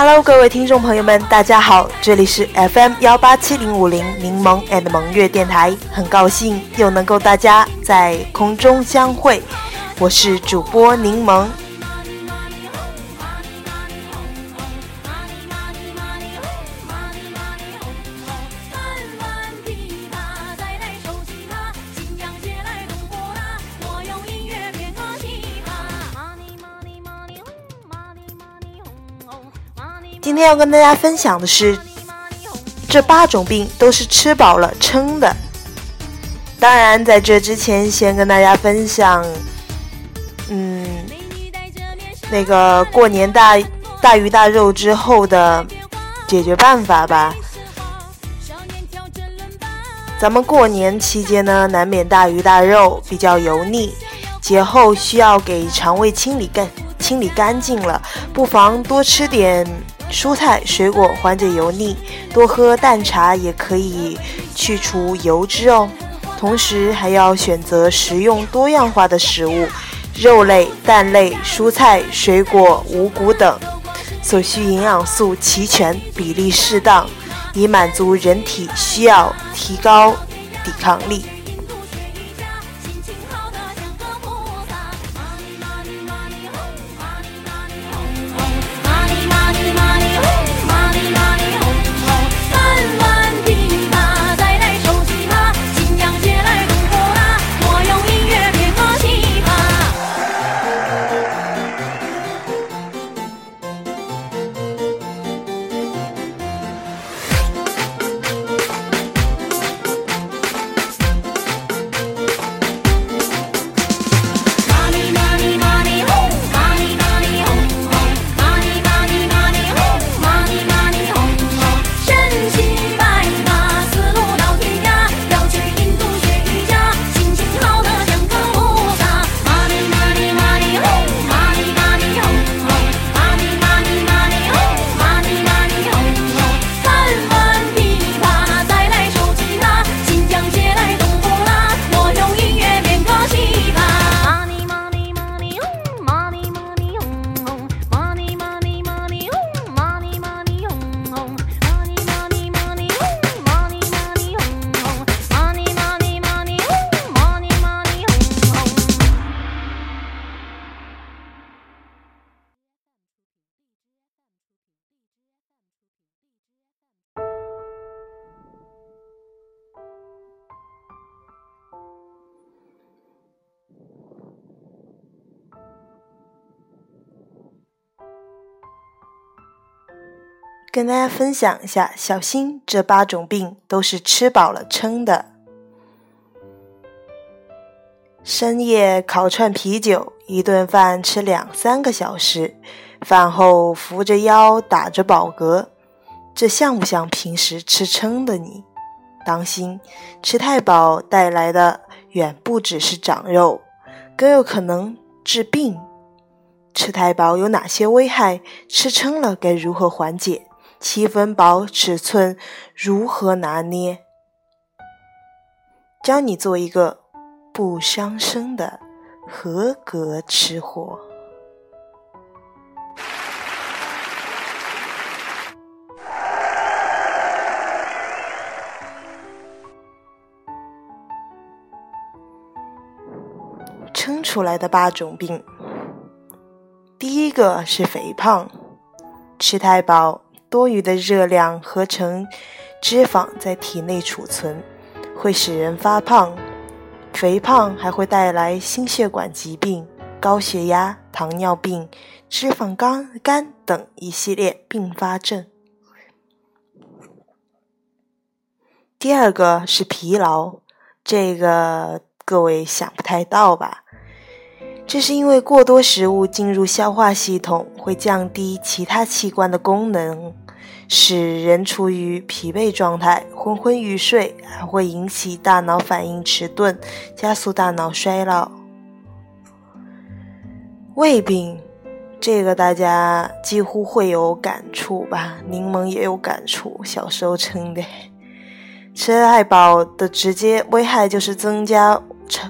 Hello，各位听众朋友们，大家好，这里是 FM 幺八七零五零柠檬 and 萌月电台，很高兴又能够大家在空中相会，我是主播柠檬。今天要跟大家分享的是，这八种病都是吃饱了撑的。当然，在这之前，先跟大家分享，嗯，那个过年大大鱼大肉之后的解决办法吧。咱们过年期间呢，难免大鱼大肉比较油腻，节后需要给肠胃清理干清理干净了，不妨多吃点。蔬菜水果缓解油腻，多喝淡茶也可以去除油脂哦。同时还要选择食用多样化的食物，肉类、蛋类、蔬菜、水果、五谷等，所需营养素齐全，比例适当，以满足人体需要，提高抵抗力。跟大家分享一下，小心这八种病都是吃饱了撑的。深夜烤串啤酒，一顿饭吃两三个小时，饭后扶着腰打着饱嗝，这像不像平时吃撑的你？当心，吃太饱带来的远不只是长肉，更有可能治病。吃太饱有哪些危害？吃撑了该如何缓解？七分饱尺寸如何拿捏？教你做一个不伤身的合格吃货。撑出来的八种病，第一个是肥胖，吃太饱。多余的热量合成脂肪在体内储存，会使人发胖。肥胖还会带来心血管疾病、高血压、糖尿病、脂肪肝肝等一系列并发症。第二个是疲劳，这个各位想不太到吧？这是因为过多食物进入消化系统，会降低其他器官的功能，使人处于疲惫状态，昏昏欲睡，还会引起大脑反应迟钝，加速大脑衰老。胃病，这个大家几乎会有感触吧？柠檬也有感触，小时候撑的，吃太饱的直接危害就是增加。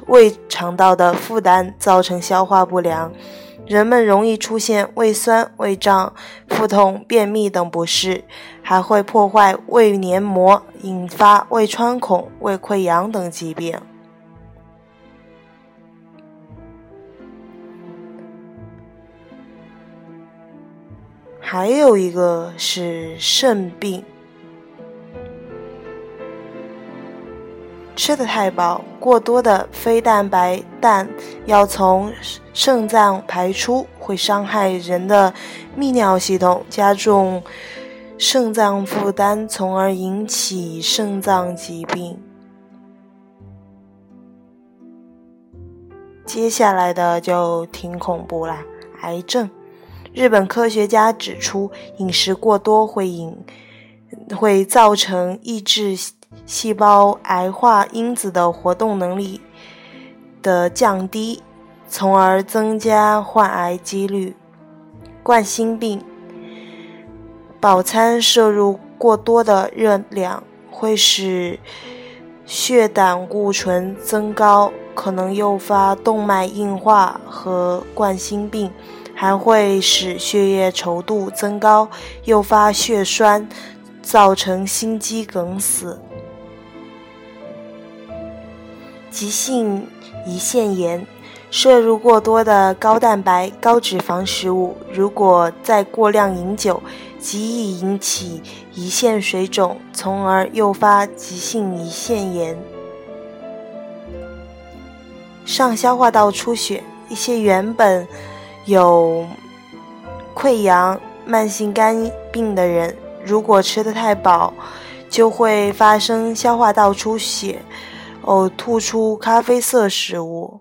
胃肠道的负担造成消化不良，人们容易出现胃酸、胃胀、腹痛、便秘等不适，还会破坏胃黏膜，引发胃穿孔、胃溃疡等疾病。还有一个是肾病。吃的太饱，过多的非蛋白氮要从肾脏排出，会伤害人的泌尿系统，加重肾脏负担，从而引起肾脏疾病。接下来的就挺恐怖啦，癌症。日本科学家指出，饮食过多会引会造成抑制。细胞癌化因子的活动能力的降低，从而增加患癌几率。冠心病，饱餐摄入过多的热量会使血胆固醇增高，可能诱发动脉硬化和冠心病，还会使血液稠度增高，诱发血栓，造成心肌梗死。急性胰腺炎，摄入过多的高蛋白、高脂肪食物，如果再过量饮酒，极易引起胰腺水肿，从而诱发急性胰腺炎。上消化道出血，一些原本有溃疡、慢性肝病的人，如果吃得太饱，就会发生消化道出血。呕吐出咖啡色食物。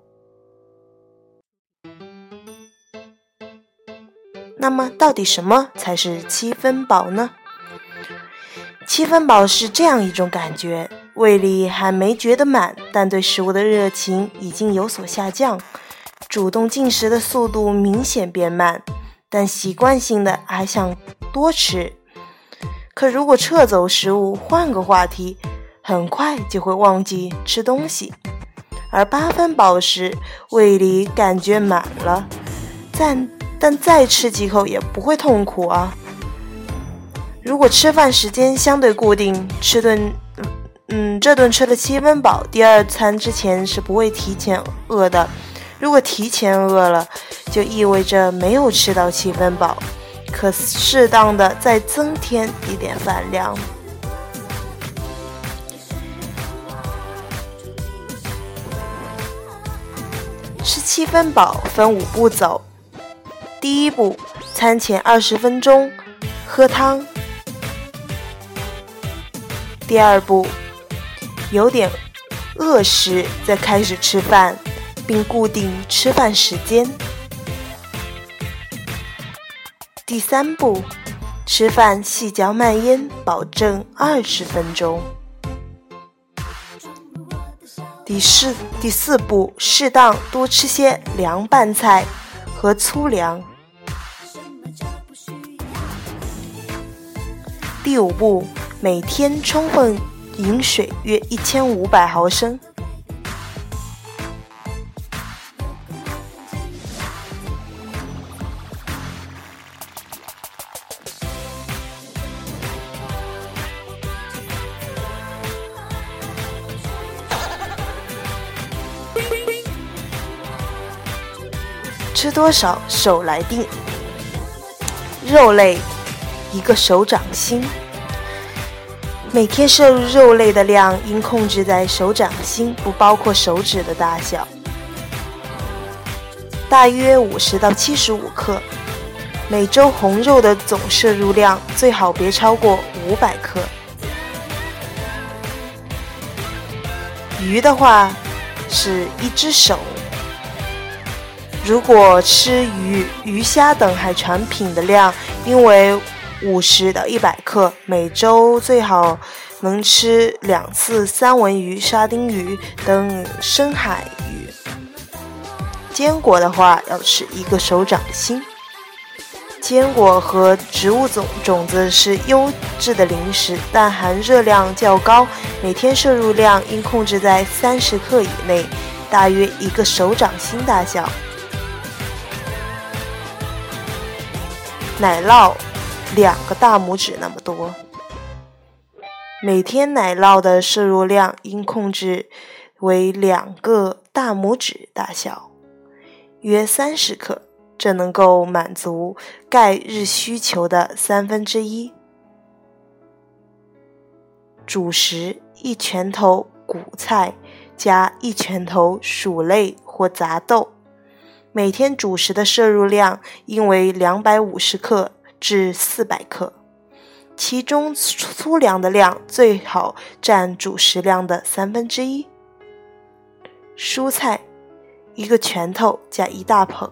那么，到底什么才是七分饱呢？七分饱是这样一种感觉：胃里还没觉得满，但对食物的热情已经有所下降，主动进食的速度明显变慢，但习惯性的还想多吃。可如果撤走食物，换个话题。很快就会忘记吃东西，而八分饱时胃里感觉满了，但但再吃几口也不会痛苦啊。如果吃饭时间相对固定，吃顿嗯这顿吃了七分饱，第二餐之前是不会提前饿的。如果提前饿了，就意味着没有吃到七分饱，可适当的再增添一点饭量。七分饱分五步走。第一步，餐前二十分钟喝汤。第二步，有点饿时再开始吃饭，并固定吃饭时间。第三步，吃饭细嚼慢咽，保证二十分钟。第四第四步，适当多吃些凉拌菜和粗粮。第五步，每天充分饮水约一千五百毫升。吃多少手来定。肉类一个手掌心，每天摄入肉类的量应控制在手掌心，不包括手指的大小，大约五十到七十五克。每周红肉的总摄入量最好别超过五百克。鱼的话是一只手。如果吃鱼、鱼虾等海产品的量，应为五十到一百克，每周最好能吃两次三文鱼、沙丁鱼等深海鱼。坚果的话，要吃一个手掌心。坚果和植物种种子是优质的零食，但含热量较高，每天摄入量应控制在三十克以内，大约一个手掌心大小。奶酪两个大拇指那么多。每天奶酪的摄入量应控制为两个大拇指大小，约三十克，这能够满足钙日需求的三分之一。主食一拳头谷菜加一拳头薯类或杂豆，每天主食的摄入量应为两百五十克至四百克。其中粗粮的量最好占主食量的三分之一。蔬菜一个拳头加一大捧，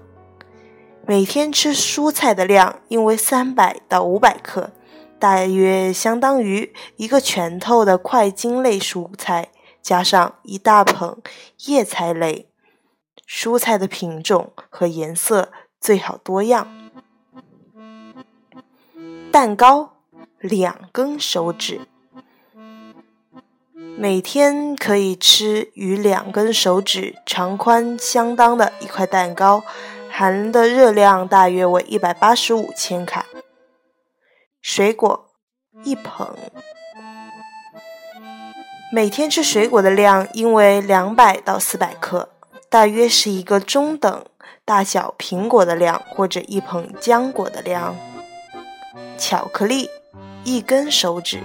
每天吃蔬菜的量应为三百到五百克，大约相当于一个拳头的块茎类蔬菜加上一大捧叶菜类。蔬菜的品种和颜色最好多样。蛋糕。两根手指，每天可以吃与两根手指长宽相当的一块蛋糕，含的热量大约为一百八十五千卡。水果一捧，每天吃水果的量应为两百到四百克，大约是一个中等大小苹果的量或者一捧浆果的量。巧克力。一根手指，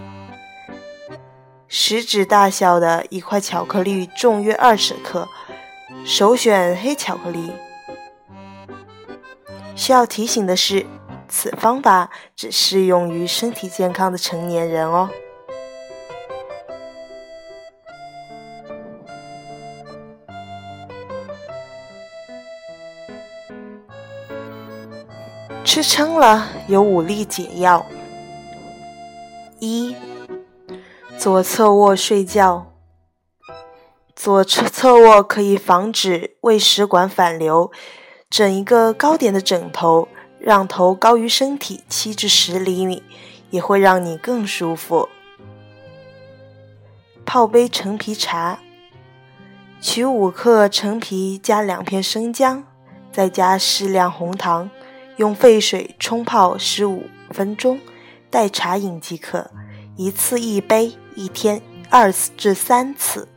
食指大小的一块巧克力重约二十克，首选黑巧克力。需要提醒的是，此方法只适用于身体健康的成年人哦。吃撑了，有五粒解药。一，左侧卧睡觉。左侧侧卧可以防止胃食管反流。整一个高点的枕头，让头高于身体七至十厘米，也会让你更舒服。泡杯陈皮茶，取五克陈皮，加两片生姜，再加适量红糖，用沸水冲泡十五分钟。代茶饮即可，一次一杯，一天二次至三次。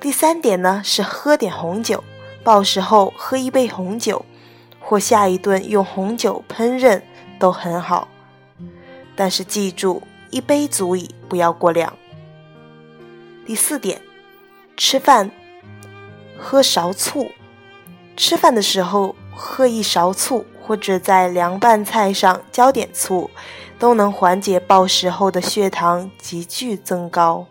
第三点呢是喝点红酒，暴食后喝一杯红酒，或下一顿用红酒烹饪都很好。但是记住，一杯足矣，不要过量。第四点，吃饭喝勺醋，吃饭的时候喝一勺醋。或者在凉拌菜上浇点醋，都能缓解暴食后的血糖急剧增高。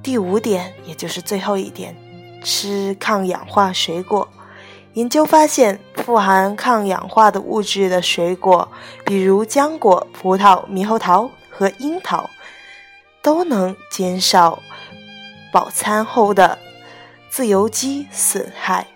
第五点，也就是最后一点，吃抗氧化水果。研究发现，富含抗氧化的物质的水果，比如浆果、葡萄、猕猴桃和樱桃，都能减少饱餐后的自由基损害。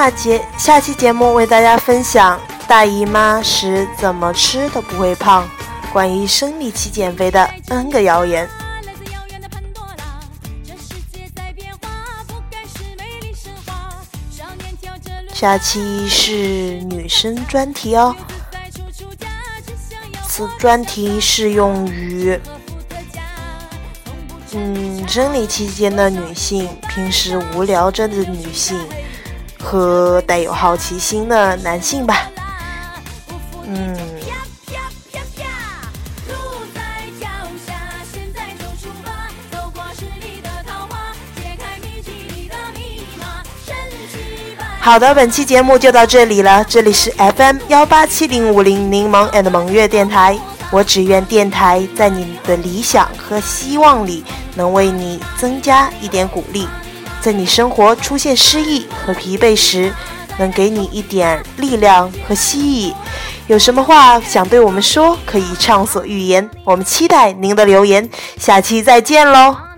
下节下期节目为大家分享大姨妈时怎么吃都不会胖，关于生理期减肥的 N 个谣言。下期是女生专题哦，此专题适用于，嗯，生理期间的女性，平时无聊着的女性和带有好奇心的男性吧，嗯。好的，本期节目就到这里了。这里是 FM 幺八七零五零柠檬 and 萌月电台。我只愿电台在你的理想和希望里，能为你增加一点鼓励，在你生活出现失意和疲惫时，能给你一点力量和希冀。有什么话想对我们说，可以畅所欲言。我们期待您的留言。下期再见喽！